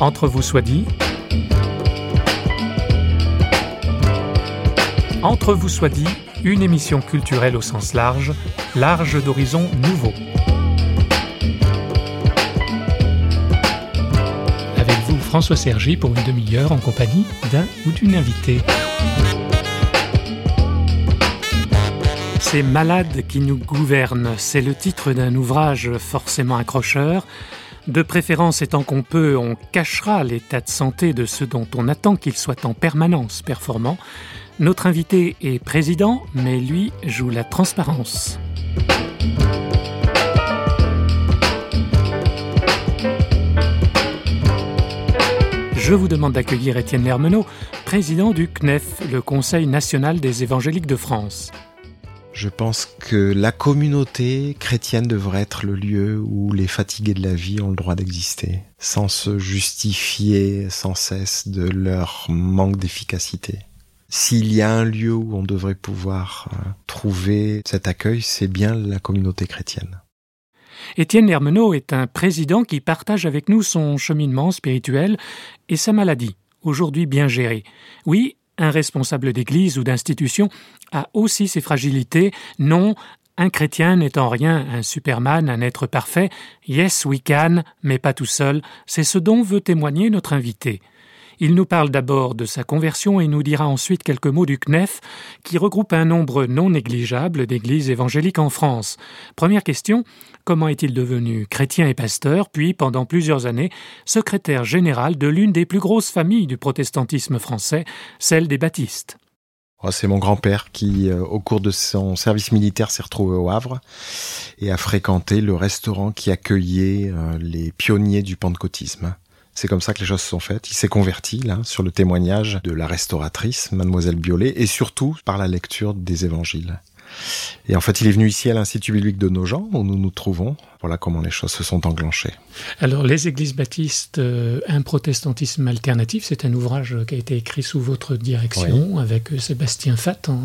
Entre vous soit dit. Entre vous soit dit, une émission culturelle au sens large, large d'horizons nouveaux. Avec vous, François Sergi, pour une demi-heure en compagnie d'un ou d'une invitée. C'est Malade qui nous gouverne, c'est le titre d'un ouvrage forcément accrocheur. De préférence étant qu'on peut, on cachera l'état de santé de ceux dont on attend qu'ils soient en permanence performants. Notre invité est président, mais lui joue la transparence. Je vous demande d'accueillir Étienne Lermenot, président du CNEF, le Conseil national des évangéliques de France. Je pense que la communauté chrétienne devrait être le lieu où les fatigués de la vie ont le droit d'exister, sans se justifier sans cesse de leur manque d'efficacité. S'il y a un lieu où on devrait pouvoir euh, trouver cet accueil, c'est bien la communauté chrétienne. Étienne Hermenot est un président qui partage avec nous son cheminement spirituel et sa maladie, aujourd'hui bien gérée. Oui, un responsable d'église ou d'institution a aussi ses fragilités. Non, un chrétien n'est en rien un superman, un être parfait. Yes, we can, mais pas tout seul. C'est ce dont veut témoigner notre invité. Il nous parle d'abord de sa conversion et nous dira ensuite quelques mots du CNEF, qui regroupe un nombre non négligeable d'églises évangéliques en France. Première question, comment est-il devenu chrétien et pasteur, puis pendant plusieurs années secrétaire général de l'une des plus grosses familles du protestantisme français, celle des baptistes oh, c'est mon grand-père qui, euh, au cours de son service militaire, s'est retrouvé au Havre et a fréquenté le restaurant qui accueillait euh, les pionniers du pentecôtisme. C'est comme ça que les choses se sont faites. Il s'est converti là sur le témoignage de la restauratrice, mademoiselle Biolay, et surtout par la lecture des évangiles. Et en fait, il est venu ici à l'Institut biblique de Nogent, où nous nous trouvons. Voilà comment les choses se sont enclenchées. Alors, Les Églises baptistes, euh, un protestantisme alternatif, c'est un ouvrage qui a été écrit sous votre direction, avec euh, Sébastien Fatt en,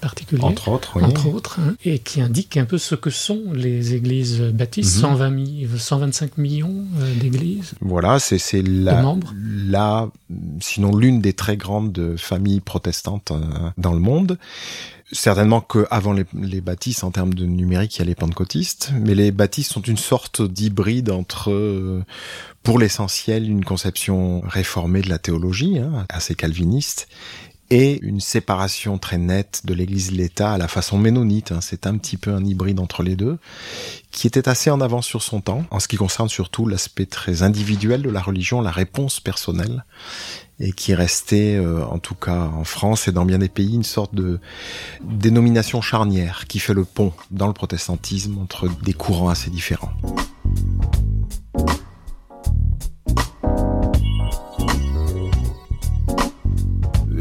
particulier. Entre autres, oui. Entre autres, hein, et qui indique un peu ce que sont les Églises baptistes, 120 125 millions euh, d'églises. Voilà, c'est la, la, sinon l'une des très grandes familles protestantes dans le monde certainement qu'avant les, les bâtisses, en termes de numérique, il y a les pentecôtistes, mais les bâtisses sont une sorte d'hybride entre, euh, pour l'essentiel, une conception réformée de la théologie, hein, assez calviniste, et une séparation très nette de l'Église et l'État à la façon ménonite. Hein, c'est un petit peu un hybride entre les deux, qui était assez en avance sur son temps, en ce qui concerne surtout l'aspect très individuel de la religion, la réponse personnelle, et qui restait, euh, en tout cas en France et dans bien des pays, une sorte de dénomination charnière qui fait le pont dans le protestantisme entre des courants assez différents.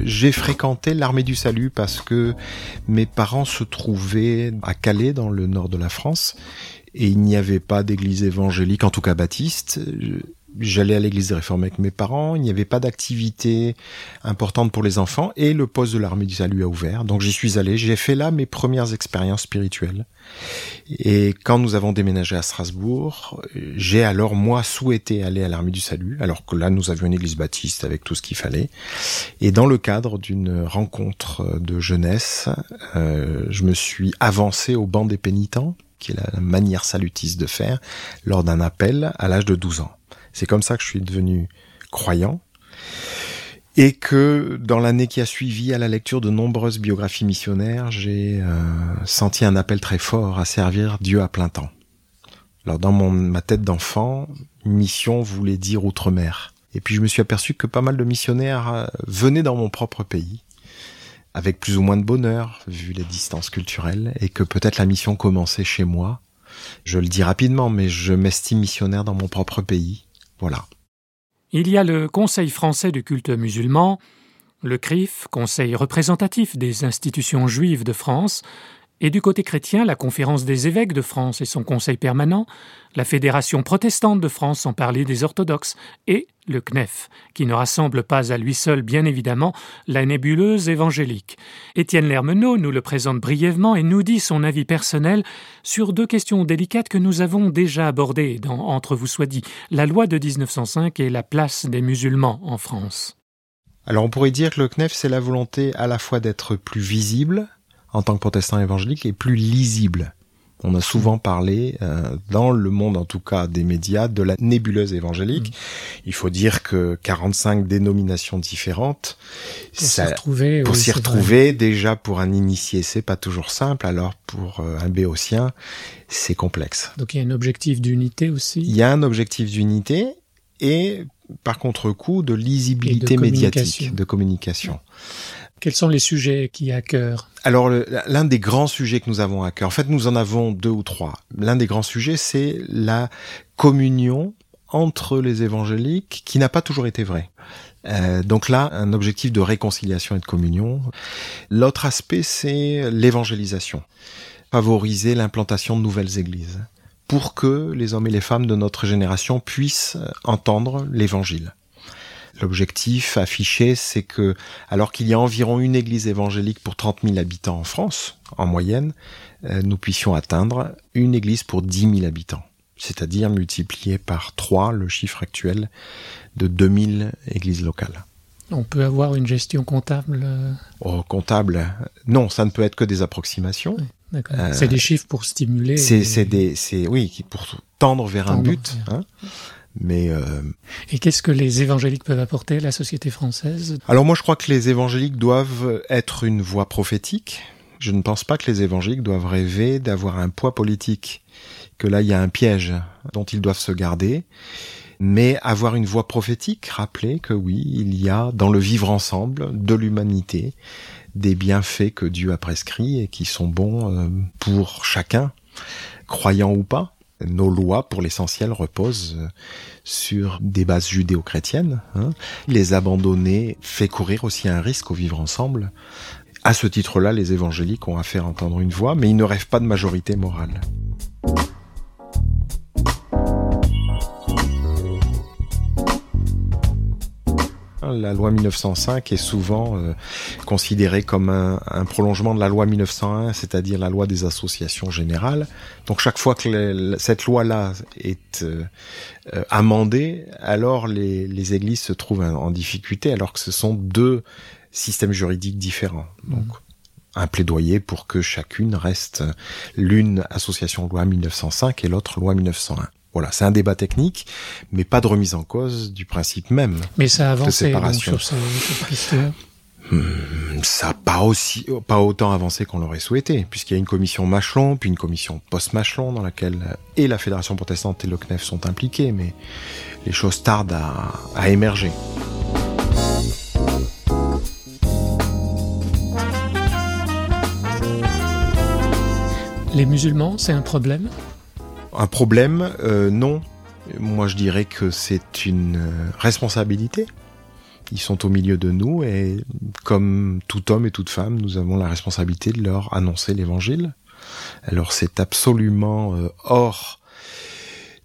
J'ai fréquenté l'armée du salut parce que mes parents se trouvaient à Calais, dans le nord de la France, et il n'y avait pas d'église évangélique, en tout cas baptiste j'allais à l'église réformée avec mes parents, il n'y avait pas d'activité importante pour les enfants et le poste de l'armée du salut a ouvert. Donc j'y suis allé, j'ai fait là mes premières expériences spirituelles. Et quand nous avons déménagé à Strasbourg, j'ai alors moi souhaité aller à l'armée du salut, alors que là nous avions une église baptiste avec tout ce qu'il fallait. Et dans le cadre d'une rencontre de jeunesse, euh, je me suis avancé au banc des pénitents qui est la manière salutiste de faire, lors d'un appel à l'âge de 12 ans. C'est comme ça que je suis devenu croyant. Et que dans l'année qui a suivi à la lecture de nombreuses biographies missionnaires, j'ai euh, senti un appel très fort à servir Dieu à plein temps. Alors dans ma tête d'enfant, mission voulait dire outre-mer. Et puis je me suis aperçu que pas mal de missionnaires euh, venaient dans mon propre pays, avec plus ou moins de bonheur, vu les distances culturelles, et que peut-être la mission commençait chez moi. Je le dis rapidement, mais je m'estime missionnaire dans mon propre pays, voilà. Il y a le Conseil français du culte musulman, le CRIF, Conseil représentatif des institutions juives de France, et du côté chrétien, la Conférence des évêques de France et son Conseil permanent, la Fédération protestante de France sans parler des orthodoxes, et le CNEF, qui ne rassemble pas à lui seul, bien évidemment, la nébuleuse évangélique. Étienne Lermenot nous le présente brièvement et nous dit son avis personnel sur deux questions délicates que nous avons déjà abordées dans Entre vous soit dit, la loi de 1905 et la place des musulmans en France. Alors on pourrait dire que le CNEF, c'est la volonté à la fois d'être plus visible en tant que protestant évangélique et plus lisible. On a souvent parlé, euh, dans le monde en tout cas des médias, de la nébuleuse évangélique. Mm. Il faut dire que 45 dénominations différentes, pour s'y retrouver, pour s'y retrouver déjà pour un initié, c'est pas toujours simple. Alors pour euh, un béotien, c'est complexe. Donc il y a un objectif d'unité aussi. Il y a un objectif d'unité et par contre-coup de lisibilité médiatique, de communication. Quels sont les sujets qui à cœur Alors l'un des grands sujets que nous avons à cœur, en fait nous en avons deux ou trois. L'un des grands sujets c'est la communion entre les évangéliques qui n'a pas toujours été vrai. Euh, donc là, un objectif de réconciliation et de communion. L'autre aspect, c'est l'évangélisation. Favoriser l'implantation de nouvelles églises pour que les hommes et les femmes de notre génération puissent entendre l'évangile. L'objectif affiché, c'est que, alors qu'il y a environ une église évangélique pour 30 000 habitants en France, en moyenne, euh, nous puissions atteindre une église pour 10 000 habitants. C'est-à-dire multiplier par 3 le chiffre actuel de 2000 églises locales. On peut avoir une gestion comptable euh, Oh, comptable Non, ça ne peut être que des approximations. Euh, c'est des chiffres pour stimuler. C'est des, c'est oui, pour tendre vers un but. Hein. Mais euh... et qu'est-ce que les évangéliques peuvent apporter à la société française? Alors moi, je crois que les évangéliques doivent être une voix prophétique. Je ne pense pas que les évangéliques doivent rêver d'avoir un poids politique. Que là, il y a un piège dont ils doivent se garder. Mais avoir une voix prophétique, rappeler que oui, il y a dans le vivre ensemble de l'humanité des bienfaits que Dieu a prescrits et qui sont bons euh, pour chacun, croyant ou pas. Nos lois, pour l'essentiel, reposent euh, sur des bases judéo-chrétiennes. Hein. Les abandonner fait courir aussi un risque au vivre ensemble. À ce titre-là, les évangéliques ont à faire entendre une voix, mais ils ne rêvent pas de majorité morale. La loi 1905 est souvent euh, considérée comme un, prolongement de la loi 1901, c'est-à-dire la loi des associations générales. Donc chaque fois que cette loi-là est euh, euh, amendée, alors les, églises se trouvent en, difficulté, alors que ce sont deux systèmes juridiques différents. Donc mmh. un plaidoyer pour que chacune reste l'une association loi 1905 et l'autre loi 1901. Voilà, c'est un débat technique, mais pas de remise en cause du principe même. Mais ça a avancé sur hmm, ça n'a pas aussi, pas autant avancé qu'on l'aurait souhaité, puisqu'il y a une commission Machelon, puis une commission post-Machelon, dans laquelle et la Fédération protestante et le CNEF sont impliqués, mais les choses tardent à, à émerger. Les musulmans, c'est un problème? Un problème, euh, non. Moi, je dirais que c'est une euh, responsabilité. Ils sont au milieu de nous et comme tout homme et toute femme, nous avons la responsabilité de leur annoncer l'évangile. Alors c'est absolument euh, hors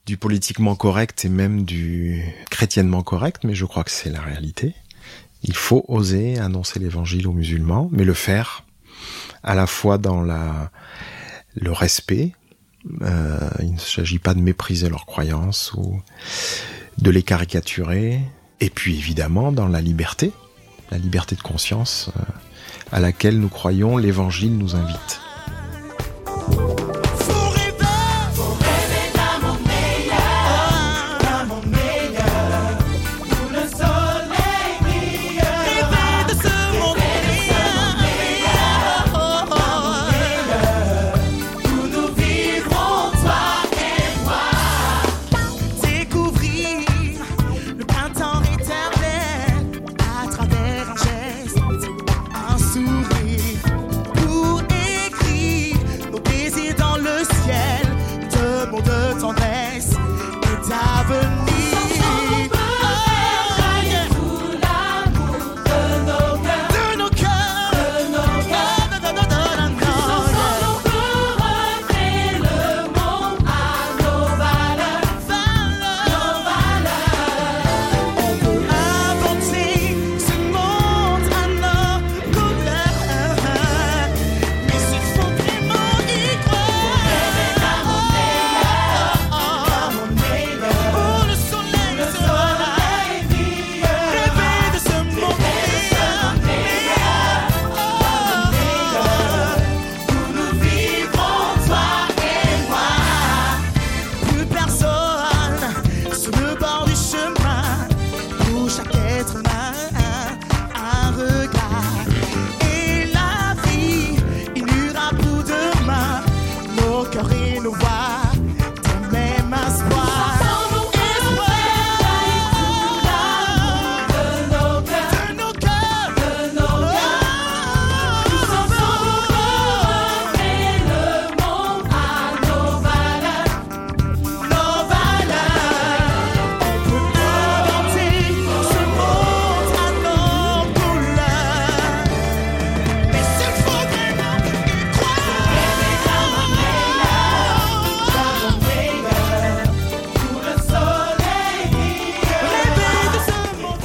du politiquement correct et même du chrétiennement correct, mais je crois que c'est la réalité. Il faut oser annoncer l'évangile aux musulmans, mais le faire à la fois dans le respect, euh, il ne s'agit pas de mépriser leurs croyances ou de les caricaturer. Et puis évidemment dans la liberté, la liberté de conscience euh, à laquelle nous croyons l'Évangile nous invite.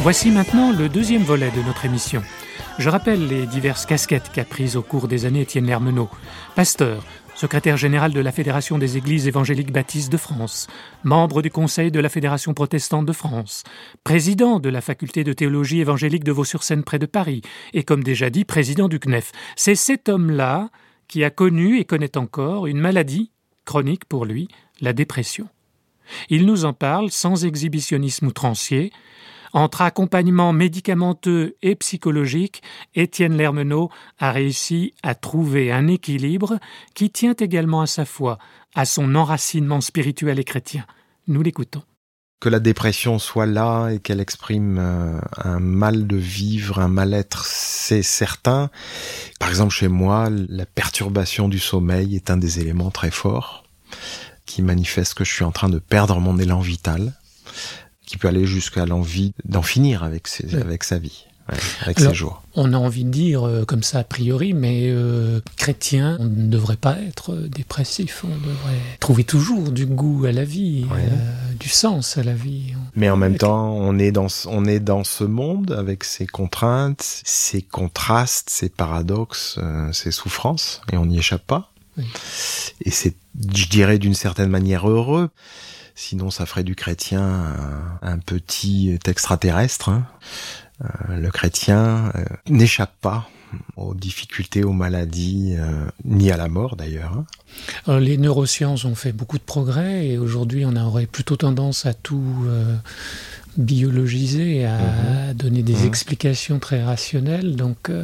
Voici maintenant le deuxième volet de notre émission. Je rappelle les diverses casquettes qu'a prises au cours des années Étienne Lermenot. Pasteur, secrétaire général de la Fédération des Églises évangéliques baptistes de France, membre du Conseil de la Fédération protestante de France, président de la Faculté de théologie évangélique de Vaux-sur-Seine près de Paris, et comme déjà dit, président du CNEF. C'est cet homme-là qui a connu et connaît encore une maladie chronique pour lui, la dépression. Il nous en parle sans exhibitionnisme outrancier, entre accompagnement médicamenteux et psychologique, Étienne Lermenot a réussi à trouver un équilibre qui tient également à sa foi, à son enracinement spirituel et chrétien. Nous l'écoutons. Que la dépression soit là et qu'elle exprime euh, un mal de vivre, un mal-être, c'est certain. Par exemple, chez moi, la perturbation du sommeil est un des éléments très forts qui manifeste que je suis en train de perdre mon élan vital qui peut aller jusqu'à l'envie d'en finir avec, ses, avec sa vie. avec ses jours. On a envie de dire euh, comme ça a priori, mais euh, chrétien, on ne devrait pas être dépressif. On devrait trouver toujours du goût à la vie, euh, du sens à la vie. Mais en même temps, on est dans on est dans ce monde avec ses contraintes, ses contrastes, ses paradoxes, ses souffrances, et on n'y échappe pas. Et c'est, je dirais, d'une certaine manière heureux Sinon, ça ferait du chrétien un, petit extraterrestre. Hein. Euh, le chrétien euh, n'échappe pas aux difficultés, aux maladies, euh, ni à la mort d'ailleurs. Hein. Les neurosciences ont fait beaucoup de progrès et aujourd'hui on aurait plutôt tendance à tout biologisé, à mhm. donner des mhm. explications très rationnelles. Donc euh,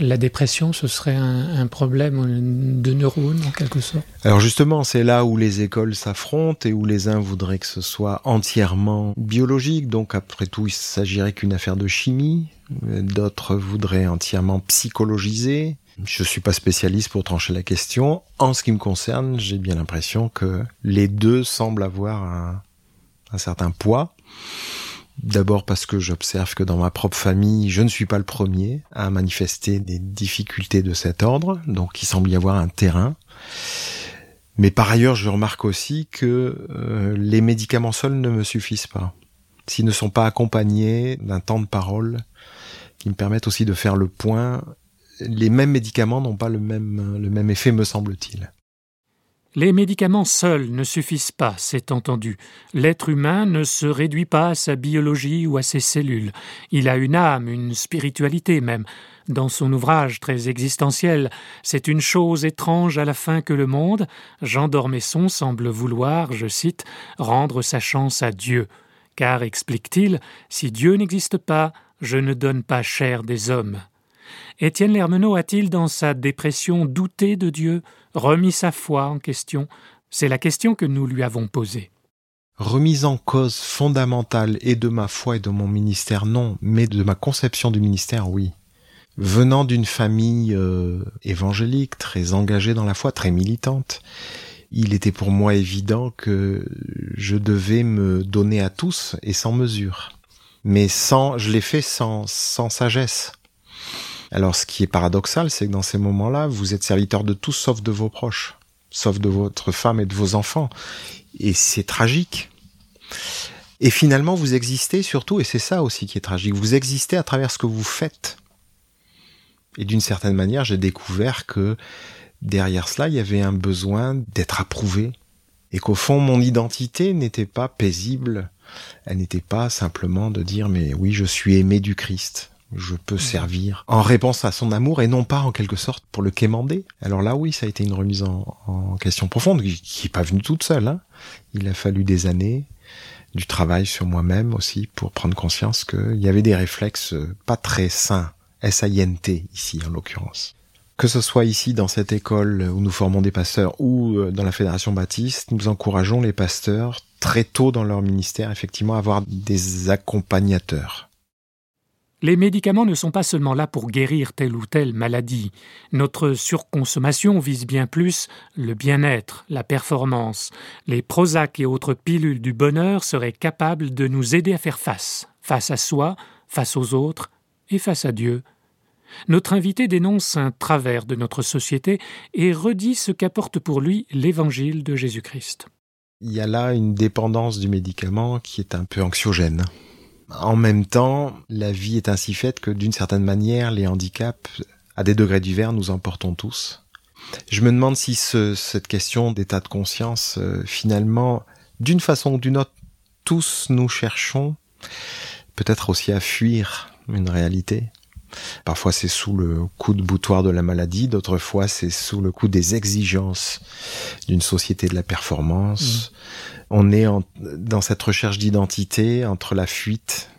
la dépression, ce serait un, problème de neurones en quelque sorte. Alors justement, c'est là où les écoles s'affrontent et où les uns voudraient que ce soit entièrement biologique. Donc après tout, il s'agirait qu'une affaire de chimie. D'autres voudraient entièrement psychologiser. Je suis pas spécialiste pour trancher la question. En ce qui me concerne, j'ai bien l'impression que les deux semblent avoir un, un certain poids. D'abord parce que j'observe que dans ma propre famille, je ne suis pas le premier à manifester des difficultés de cet ordre, donc il semble y avoir un terrain. Mais par ailleurs, je remarque aussi que euh, les médicaments seuls ne me suffisent pas. S'ils ne sont pas accompagnés d'un temps de parole qui me permettent aussi de faire le point, les mêmes médicaments n'ont pas le même, le même effet, me semble-t-il. Les médicaments seuls ne suffisent pas, c'est entendu. L'être humain ne se réduit pas à sa biologie ou à ses cellules. Il a une âme, une spiritualité même. Dans son ouvrage très existentiel, c'est une chose étrange à la fin que le monde, Jean d'Ormesson semble vouloir, je cite, rendre sa chance à Dieu. Car, explique-t-il, si Dieu n'existe pas, je ne donne pas chair des hommes. Étienne Lermenot a-t-il, dans sa dépression, douté de Dieu, remis sa foi en question? C'est la question que nous lui avons posée. Remise en cause fondamentale et de ma foi et de mon ministère, non, mais de ma conception du ministère, oui. Venant d'une famille euh, évangélique, très engagée dans la foi, très militante, il était pour moi évident que je devais me donner à tous et sans mesure. Mais sans, je l'ai fait sans, sans sagesse. Alors ce qui est paradoxal, c'est que dans ces moments-là, vous êtes serviteur de tous sauf de vos proches, sauf de votre femme et de vos enfants. Et c'est tragique. Et finalement, vous existez surtout, et c'est ça aussi qui est tragique, vous existez à travers ce que vous faites. Et d'une certaine manière, j'ai découvert que derrière cela, il y avait un besoin d'être approuvé. Et qu'au fond, mon identité n'était pas paisible. Elle n'était pas simplement de dire, mais oui, je suis aimé du Christ je peux servir en réponse à son amour et non pas en quelque sorte pour le quémander. Alors là, oui, ça a été une remise en, question profonde qui n'est pas venue toute seule. Hein. Il a fallu des années, du travail sur moi-même aussi pour prendre conscience qu'il y avait des réflexes pas très sains, S-I-N-T ici en l'occurrence. Que ce soit ici dans cette école où nous formons des pasteurs ou euh, dans la Fédération Baptiste, nous encourageons les pasteurs très tôt dans leur ministère effectivement à avoir des accompagnateurs les médicaments ne sont pas seulement là pour guérir telle ou telle maladie. Notre surconsommation vise bien plus le bien-être, la performance. Les Prozac et autres pilules du bonheur seraient capables de nous aider à faire face, face à soi, face aux autres et face à Dieu. Notre invité dénonce un travers de notre société et redit ce qu'apporte pour lui l'évangile de Jésus-Christ. Il y a là une dépendance du médicament qui est un peu anxiogène En même temps, la vie est ainsi faite que d'une certaine manière, les handicaps, à des degrés divers, nous emportons tous. Je me demande si ce, cette question d'état de conscience, euh, finalement, d'une façon ou d'une autre, tous nous cherchons peut-être aussi à fuir une réalité. Parfois c'est sous le coup de boutoir de la maladie, d'autres fois c'est sous le coup des exigences d'une société de la performance. Mmh. On est en, dans cette recherche d'identité entre la fuite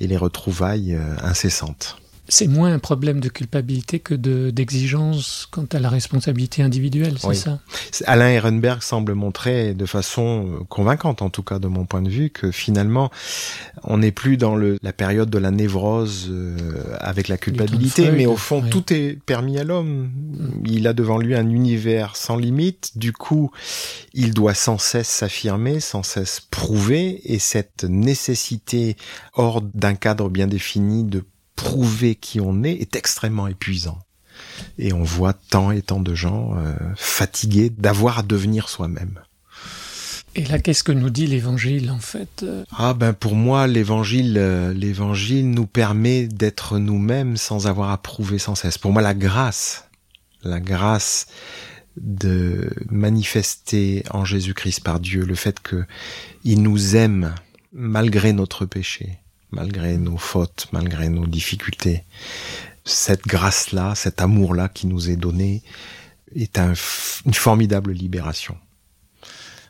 et les retrouvailles euh, incessantes c'est moins un problème de culpabilité que d'exigence quant à la responsabilité individuelle, c'est ça? Alain Ehrenberg semble montrer de façon euh, convaincante, en tout cas de mon point de vue, que finalement, on n'est plus dans le, la période de la névrose euh, avec la culpabilité, mais au fond, tout est permis à l'homme. Mm. Il a devant lui un univers sans limite, du coup, il doit sans cesse s'affirmer, sans cesse prouver, et cette nécessité hors d'un cadre bien défini de prouver qui on est est extrêmement épuisant. Et on voit tant et tant de gens euh, fatigués d'avoir à devenir soi-même. Et là, qu'est-ce que nous dit l'Évangile en fait euh? Ah ben pour moi, l'Évangile, euh, l'Évangile nous permet d'être nous-mêmes sans avoir à prouver sans cesse. Pour moi, la grâce, la grâce de manifester en Jésus-Christ par Dieu le fait que il nous aime malgré notre péché, malgré nos fautes, malgré nos difficultés. Cette grâce-là, cet amour-là qui nous est donné est un, une formidable libération.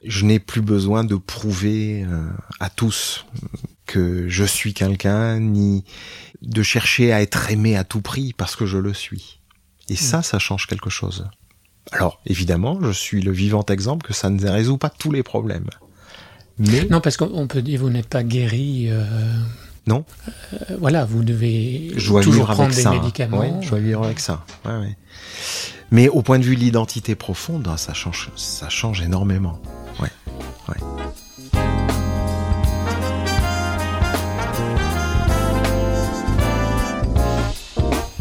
Je n'ai plus besoin de prouver euh, à tous que je suis quelqu'un, ni de chercher à être aimé à tout prix parce que je le suis. Et ça, mm. ça change quelque chose. Alors, évidemment, je suis le vivant exemple que ça ne résout pas tous les problèmes. Mais... Non, parce qu'on peut dire vous n'êtes pas guéri euh, non. Euh, voilà, vous devez toujours prendre des médicaments. je dois vivre avec ça. Mais au point de vue de l'identité profonde, hein, ça change, ça change énormément. Ouais,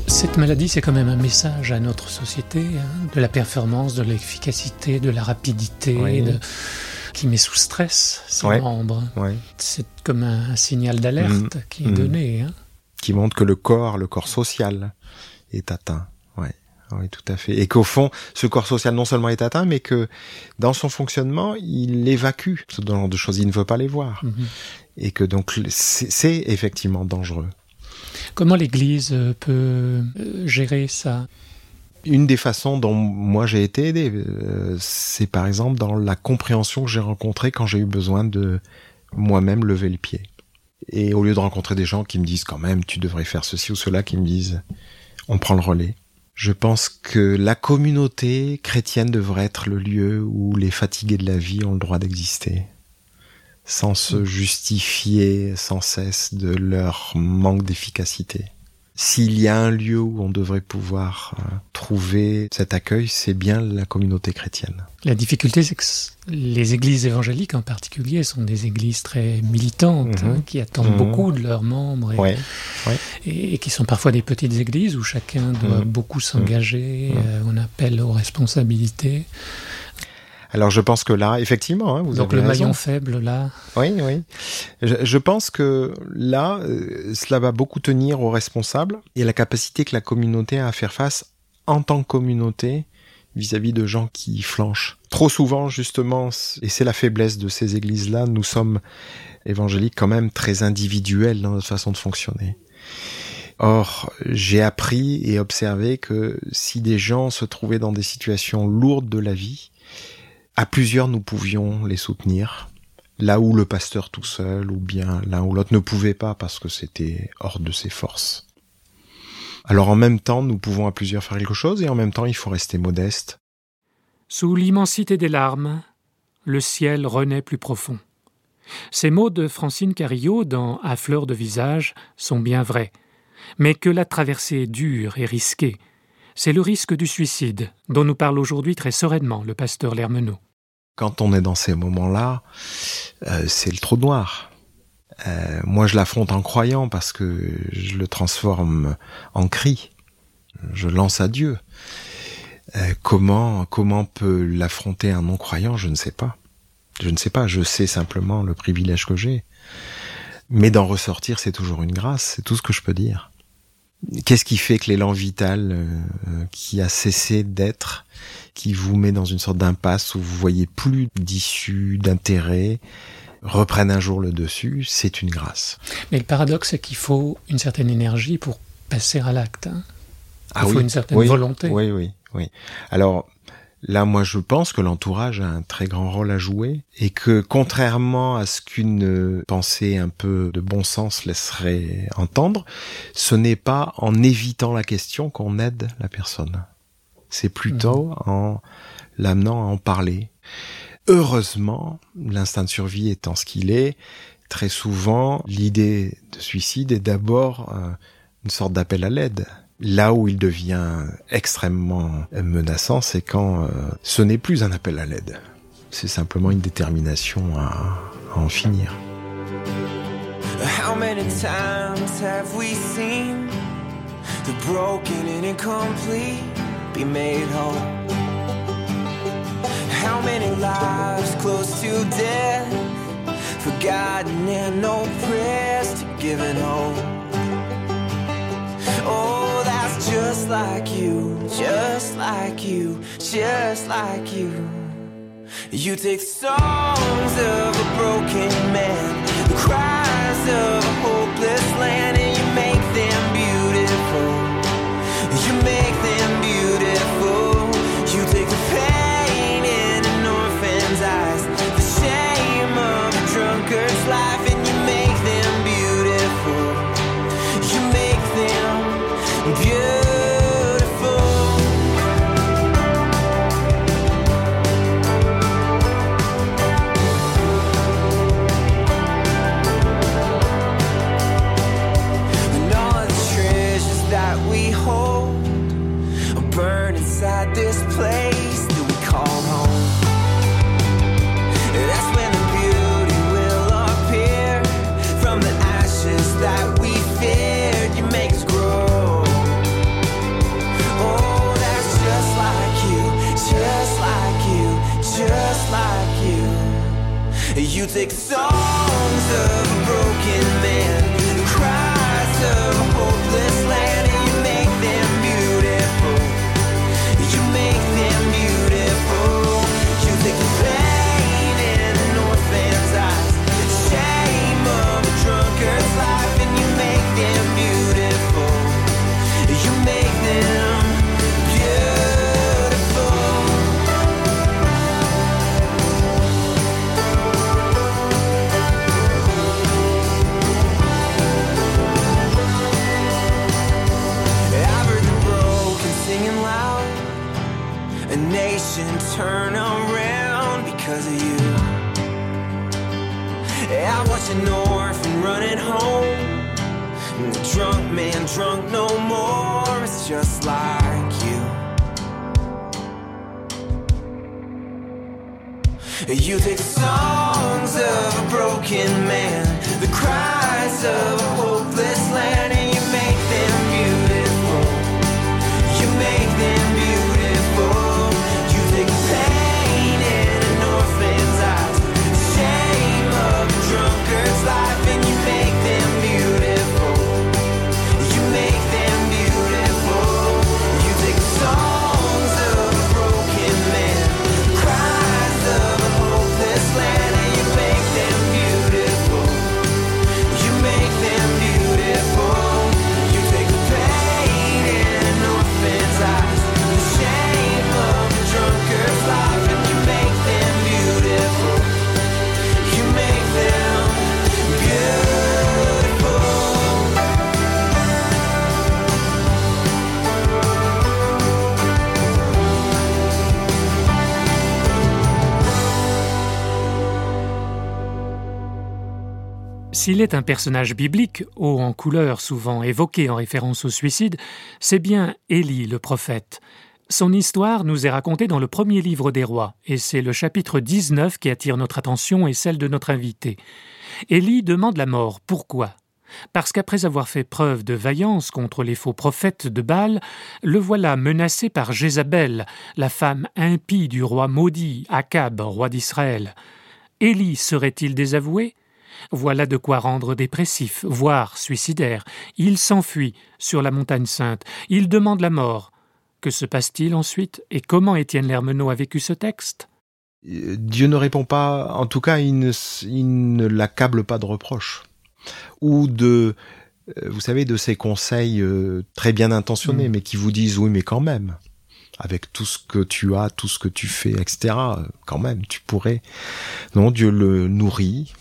Cette maladie, c'est quand même un message à notre société, hein, de la performance, de l'efficacité, de la rapidité, de qui met sous stress ses membres. C'est comme un, signal d'alerte mm. qui est mm. donné. Hein. Qui montre que le corps, le corps social, est atteint. Ouais. Oui, tout à fait. Et qu'au fond, ce corps social non seulement est atteint, mais que dans son fonctionnement, il évacue ce genre de choses. Il ne veut pas les voir. Mm-hmm. Et que donc, c'est effectivement dangereux. Comment l'Église peut euh, gérer ça? Une des façons dont moi j'ai été aidé, euh, c'est par exemple dans la compréhension que j'ai rencontrée quand j'ai eu besoin de moi-même lever le pied. Et au lieu de rencontrer des gens qui me disent quand même tu devrais faire ceci ou cela, qui me disent on prend le relais. Je pense que la communauté chrétienne devrait être le lieu où les fatigués de la vie ont le droit d'exister, sans se justifier sans cesse de leur manque d'efficacité. S'il y a un lieu où on devrait pouvoir euh, trouver cet accueil, c'est bien la communauté chrétienne. La difficulté, c'est que les églises évangéliques en particulier sont des églises très militantes, mhm. hein, qui attendent mhm. beaucoup de leurs membres et, et, qui sont parfois des petites églises où chacun doit mhm. beaucoup s'engager, euh, on appelle aux responsabilités. Alors je pense que là, effectivement, hein, vous Donc le maillon faible là. Oui, oui. Je, pense que là, euh, cela va beaucoup tenir aux responsables et à la capacité que la communauté a à faire face en tant que communauté vis-à-vis de gens qui flanchent. Trop souvent, justement, et c'est la faiblesse de ces églises-là, nous sommes évangéliques quand même très individuels dans notre façon de fonctionner. Or, j'ai appris et observé que si des gens se trouvaient dans des situations lourdes de la vie, à plusieurs, nous pouvions les soutenir, là où le pasteur tout seul, ou bien l'un ou l'autre ne pouvait pas parce que c'était hors de ses forces. Alors en même temps, nous pouvons à plusieurs faire quelque chose, et en même temps, il faut rester modeste. Sous l'immensité des larmes, le ciel renaît plus profond. Ces mots de Francine Carillot dans À fleur de visage sont bien vrais, mais que la traversée est dure et risquée. C'est le risque du suicide, dont nous parle aujourd'hui très sereinement le pasteur Lermenot quand on est dans ces moments-là, euh, c'est le trou noir. Euh, moi, je l'affronte en croyant parce que je le transforme en cri. Je lance à Dieu. Euh, comment comment peut l'affronter un non-croyant Je ne sais pas. Je ne sais pas. Je sais simplement le privilège que j'ai Mais d'en ressortir, c'est toujours une grâce, c'est tout ce que je peux dire. Qu'est-ce qui fait que l'élan vital euh, qui a cessé d'être, qui vous met dans une sorte d'impasse où vous voyez plus d'issue, d'intérêt, reprenne un jour le dessus, c'est une grâce. Mais le paradoxe, c'est qu'il faut une certaine énergie pour passer à l'acte. Hein. Ah il faut une certaine volonté. Oui, oui, oui. Alors, Là, moi, je pense que l'entourage a un très grand rôle à jouer et que, contrairement à ce qu'une pensée un peu de bon sens laisserait entendre, ce n'est pas en évitant la question qu'on aide la personne. C'est plutôt mhm. en l'amenant à en parler. Heureusement, l'instinct de survie étant ce qu'il est, très souvent, l'idée de suicide est d'abord euh, une sorte d'appel à l'aide. Là où il devient extrêmement menaçant, c'est quand euh, ce n'est plus un appel à l'aide. C'est simplement une détermination à, à en finir. How many times have we seen the broken and incomplete be made whole? How many lives close to death, forgotten and no prayers to give it hope? Oh, just like you, just like you, just like you. You take songs of music songs of a broken man, turn around because of you. I watch an orphan running home. And The drunk man drunk no more. It's just like you. You take songs of a broken man, the cries of a hopeless Est un personnage biblique, haut en couleur, souvent évoqué en référence au suicide, c'est bien Élie le prophète. Son histoire nous est racontée dans le premier livre des rois, et c'est le chapitre 19 qui attire notre attention et celle de notre invité. Élie demande la mort. Pourquoi? Parce qu'après avoir fait preuve de vaillance contre les faux prophètes de Baal, le voilà menacé par Jézabel, la femme impie du roi maudit, Akab, roi d'Israël. Élie serait-il désavoué? Voilà de quoi rendre dépressif, voire suicidaire. Il s'enfuit sur la montagne sainte. Il demande la mort. Que se passe-t-il ensuite? Et comment Étienne Lermenot a vécu ce texte? Dieu ne répond pas, en tout cas, il ne, l'accable pas de reproches ou de, euh, vous savez, de ces conseils euh, très bien intentionnés, mm. mais qui vous disent oui, mais quand même, avec tout ce que tu as, tout ce que tu fais, etc. Quand même, tu pourrais. Non, Dieu le nourrit.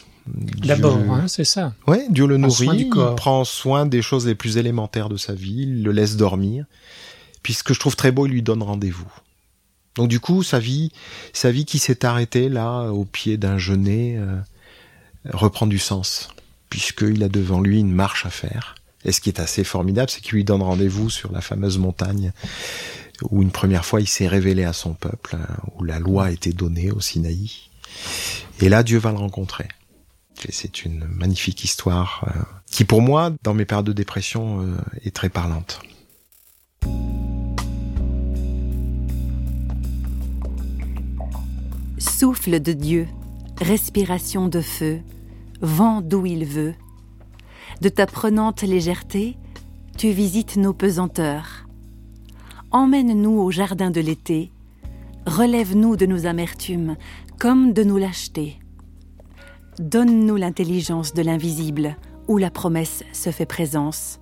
D'abord, hein, c'est ça. Ouais, Dieu le nourrit, il prend soin des choses les plus élémentaires de sa vie, il le laisse dormir. Puis ce que je trouve très beau, il lui donne rendez-vous. Donc du coup, sa vie, sa vie qui s'est arrêtée là, au pied d'un genêt, euh, reprend du sens, puisqu'il a devant lui une marche à faire. Et ce qui est assez formidable, c'est qu'il lui donne rendez-vous sur la fameuse montagne où une première fois il s'est révélé à son peuple, hein, où la loi a été donnée au Sinaï. Et là, Dieu va le rencontrer. C'est une magnifique histoire euh, qui, pour moi, dans mes périodes de dépression, euh, est très parlante. Souffle de Dieu, respiration de feu, vent d'où il veut. De ta prenante légèreté, tu visites nos pesanteurs. Emmène-nous au jardin de l'été, relève-nous de nos amertumes comme de nos lâchetés. Donne-nous l'intelligence de l'invisible où la promesse se fait présence.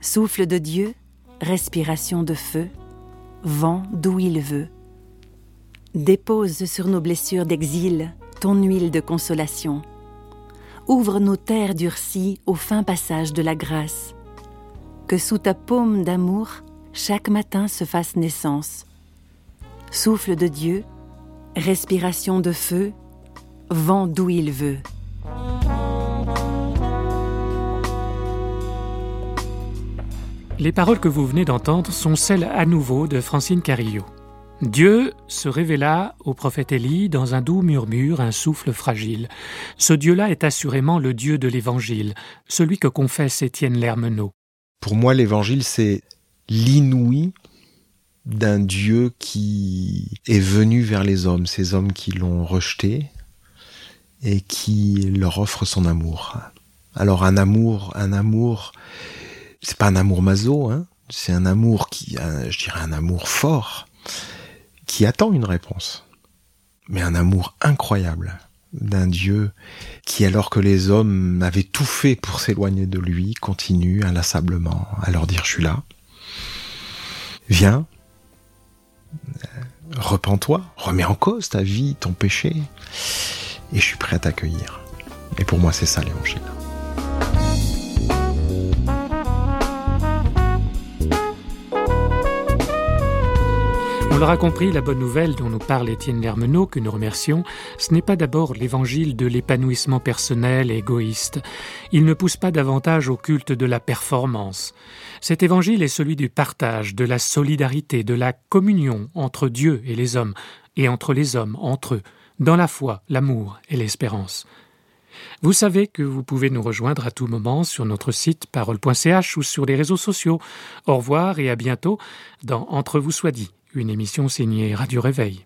Souffle de Dieu, respiration de feu, vent d'où il veut. Dépose sur nos blessures d'exil ton huile de consolation. Ouvre nos terres durcies au fin passage de la grâce. Que sous ta paume d'amour, chaque matin se fasse naissance. Souffle de Dieu, respiration de feu, vent d'où il veut. Les paroles que vous venez d'entendre sont celles à nouveau de Francine Carillo. Dieu se révéla au prophète Élie dans un doux murmure, un souffle fragile. Ce Dieu-là est assurément le Dieu de l'Évangile, celui que confesse Étienne Lermenot. Pour moi, l'Évangile, c'est l'inouï d'un Dieu qui est venu vers les hommes, ces hommes qui l'ont rejeté et qui leur offre son amour. Alors un amour, un amour, c'est pas un amour maso, hein, c'est un amour qui, je dirais un amour fort, qui attend une réponse. Mais un amour incroyable d'un Dieu qui, alors que les hommes avaient tout fait pour s'éloigner de lui, continue inlassablement à leur dire je suis là. Viens, repens-toi, remets en cause ta vie, ton péché, et je suis prêt à t'accueillir. Et pour moi, c'est ça l'évangile. On l'aura compris, la bonne nouvelle dont nous parle Étienne Lermenot, que nous remercions, ce n'est pas d'abord l'évangile de l'épanouissement personnel et égoïste. Il ne pousse pas davantage au culte de la performance. Cet évangile est celui du partage, de la solidarité, de la communion entre Dieu et les hommes, et entre les hommes entre eux, dans la foi, l'amour et l'espérance. Vous savez que vous pouvez nous rejoindre à tout moment sur notre site parole.ch ou sur les réseaux sociaux. Au revoir et à bientôt dans Entre vous soit dit une émission signée Radio Réveil.